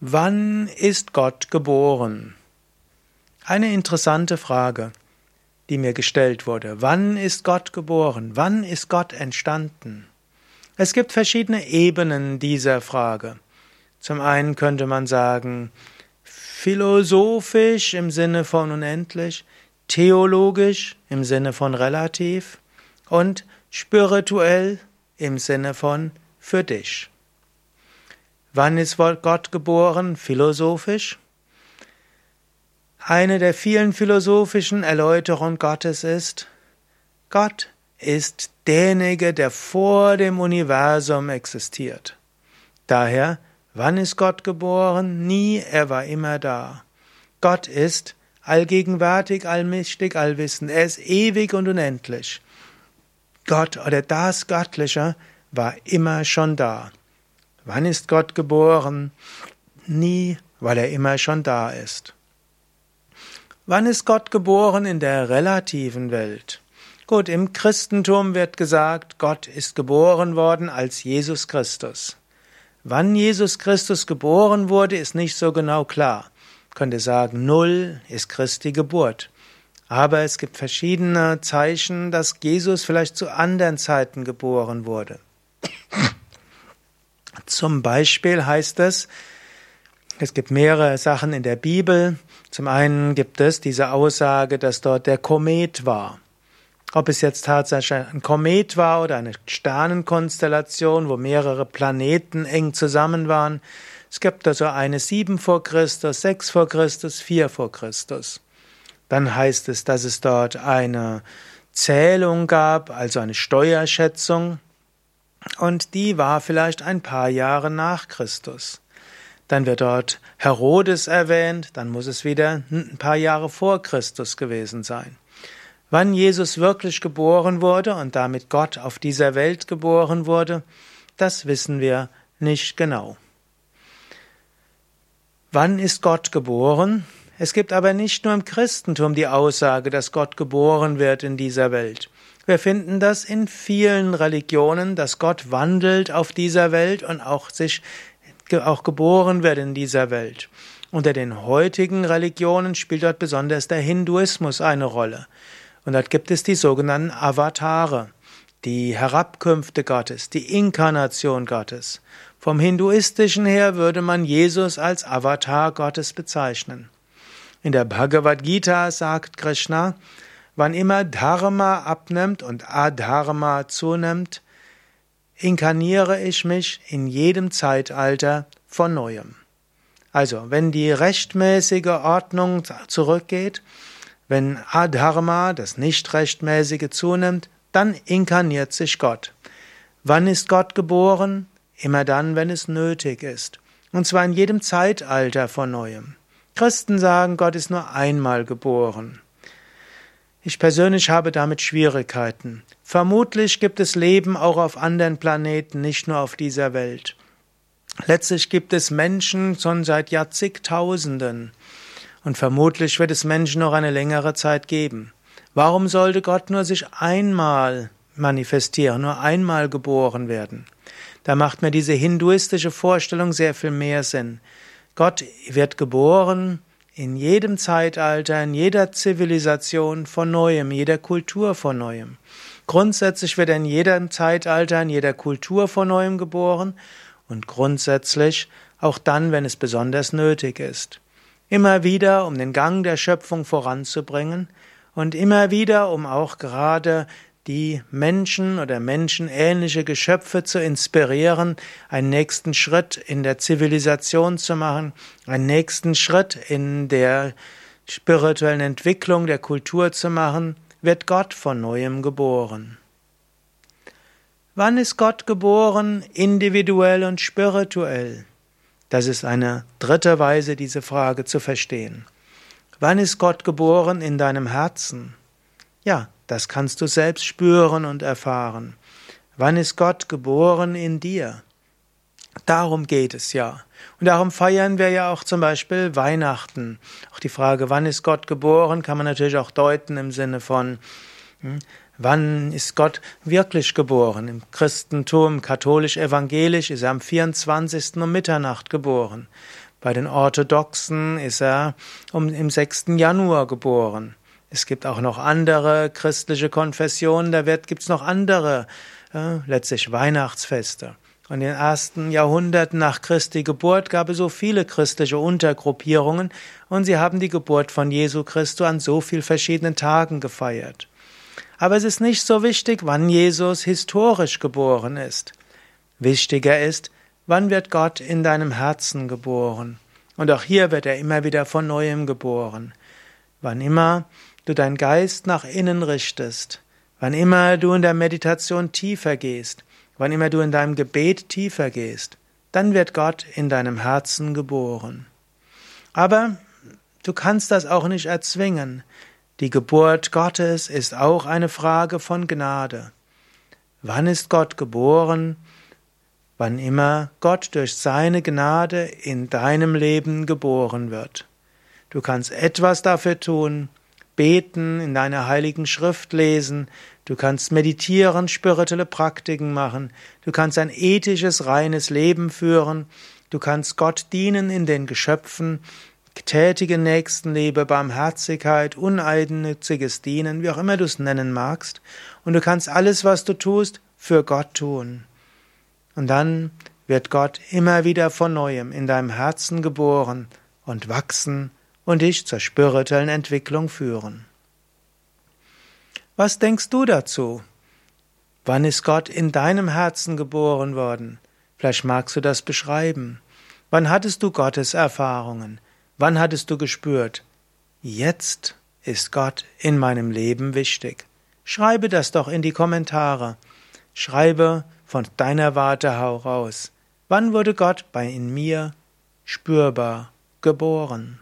Wann ist Gott geboren? Eine interessante Frage, die mir gestellt wurde. Wann ist Gott geboren? Wann ist Gott entstanden? Es gibt verschiedene Ebenen dieser Frage. Zum einen könnte man sagen, philosophisch im Sinne von unendlich, theologisch im Sinne von relativ und spirituell im Sinne von für dich. Wann ist Gott geboren? Philosophisch. Eine der vielen philosophischen Erläuterungen Gottes ist, Gott ist derjenige, der vor dem Universum existiert. Daher, wann ist Gott geboren? Nie, er war immer da. Gott ist allgegenwärtig, allmächtig, allwissend. Er ist ewig und unendlich. Gott oder das Göttliche war immer schon da. Wann ist Gott geboren? Nie, weil er immer schon da ist. Wann ist Gott geboren in der relativen Welt? Gut, im Christentum wird gesagt, Gott ist geboren worden als Jesus Christus. Wann Jesus Christus geboren wurde, ist nicht so genau klar. Man könnte sagen, null ist Christi Geburt. Aber es gibt verschiedene Zeichen, dass Jesus vielleicht zu anderen Zeiten geboren wurde. Zum Beispiel heißt es, es gibt mehrere Sachen in der Bibel. Zum einen gibt es diese Aussage, dass dort der Komet war. Ob es jetzt tatsächlich ein Komet war oder eine Sternenkonstellation, wo mehrere Planeten eng zusammen waren. Es gibt also eine sieben vor Christus, sechs vor Christus, vier vor Christus. Dann heißt es, dass es dort eine Zählung gab, also eine Steuerschätzung und die war vielleicht ein paar Jahre nach Christus. Dann wird dort Herodes erwähnt, dann muss es wieder ein paar Jahre vor Christus gewesen sein. Wann Jesus wirklich geboren wurde und damit Gott auf dieser Welt geboren wurde, das wissen wir nicht genau. Wann ist Gott geboren? Es gibt aber nicht nur im Christentum die Aussage, dass Gott geboren wird in dieser Welt. Wir finden das in vielen Religionen, dass Gott wandelt auf dieser Welt und auch sich auch geboren wird in dieser Welt. Unter den heutigen Religionen spielt dort besonders der Hinduismus eine Rolle. Und dort gibt es die sogenannten Avatare, die Herabkünfte Gottes, die Inkarnation Gottes. Vom Hinduistischen her würde man Jesus als Avatar Gottes bezeichnen. In der Bhagavad Gita sagt Krishna, Wann immer Dharma abnimmt und Adharma zunimmt, inkarniere ich mich in jedem Zeitalter von neuem. Also, wenn die rechtmäßige Ordnung zurückgeht, wenn Adharma, das Nicht-Rechtmäßige, zunimmt, dann inkarniert sich Gott. Wann ist Gott geboren? Immer dann, wenn es nötig ist. Und zwar in jedem Zeitalter von neuem. Christen sagen, Gott ist nur einmal geboren. Ich persönlich habe damit Schwierigkeiten. Vermutlich gibt es Leben auch auf anderen Planeten, nicht nur auf dieser Welt. Letztlich gibt es Menschen schon seit Jahrzehntausenden. Und vermutlich wird es Menschen noch eine längere Zeit geben. Warum sollte Gott nur sich einmal manifestieren, nur einmal geboren werden? Da macht mir diese hinduistische Vorstellung sehr viel mehr Sinn. Gott wird geboren, in jedem Zeitalter, in jeder Zivilisation von neuem, jeder Kultur von neuem. Grundsätzlich wird in jedem Zeitalter, in jeder Kultur von neuem geboren und grundsätzlich auch dann, wenn es besonders nötig ist. Immer wieder, um den Gang der Schöpfung voranzubringen und immer wieder, um auch gerade die Menschen oder menschenähnliche Geschöpfe zu inspirieren, einen nächsten Schritt in der Zivilisation zu machen, einen nächsten Schritt in der spirituellen Entwicklung der Kultur zu machen, wird Gott von neuem geboren. Wann ist Gott geboren, individuell und spirituell? Das ist eine dritte Weise, diese Frage zu verstehen. Wann ist Gott geboren in deinem Herzen? Ja, das kannst du selbst spüren und erfahren. Wann ist Gott geboren in dir? Darum geht es ja. Und darum feiern wir ja auch zum Beispiel Weihnachten. Auch die Frage, wann ist Gott geboren, kann man natürlich auch deuten im Sinne von, hm, wann ist Gott wirklich geboren? Im Christentum, katholisch-evangelisch, ist er am 24. um Mitternacht geboren. Bei den Orthodoxen ist er um, im 6. Januar geboren. Es gibt auch noch andere christliche Konfessionen, da gibt es noch andere, äh, letztlich Weihnachtsfeste. In den ersten Jahrhunderten nach Christi Geburt gab es so viele christliche Untergruppierungen und sie haben die Geburt von Jesu Christus an so vielen verschiedenen Tagen gefeiert. Aber es ist nicht so wichtig, wann Jesus historisch geboren ist. Wichtiger ist, wann wird Gott in deinem Herzen geboren. Und auch hier wird er immer wieder von neuem geboren. Wann immer du deinen Geist nach innen richtest, wann immer du in der Meditation tiefer gehst, Wann immer du in deinem Gebet tiefer gehst, dann wird Gott in deinem Herzen geboren. Aber du kannst das auch nicht erzwingen. Die Geburt Gottes ist auch eine Frage von Gnade. Wann ist Gott geboren? Wann immer Gott durch seine Gnade in deinem Leben geboren wird. Du kannst etwas dafür tun, beten, in deiner heiligen Schrift lesen, du kannst meditieren, spirituelle Praktiken machen, du kannst ein ethisches, reines Leben führen, du kannst Gott dienen in den Geschöpfen, tätige Nächstenliebe, Barmherzigkeit, uneigennütziges Dienen, wie auch immer du es nennen magst, und du kannst alles, was du tust, für Gott tun. Und dann wird Gott immer wieder von neuem in deinem Herzen geboren und wachsen und dich zur spirituellen Entwicklung führen. Was denkst du dazu? Wann ist Gott in deinem Herzen geboren worden? Vielleicht magst du das beschreiben. Wann hattest du Gottes Erfahrungen? Wann hattest du gespürt, jetzt ist Gott in meinem Leben wichtig? Schreibe das doch in die Kommentare. Schreibe von deiner Warte heraus. Wann wurde Gott bei in mir spürbar geboren?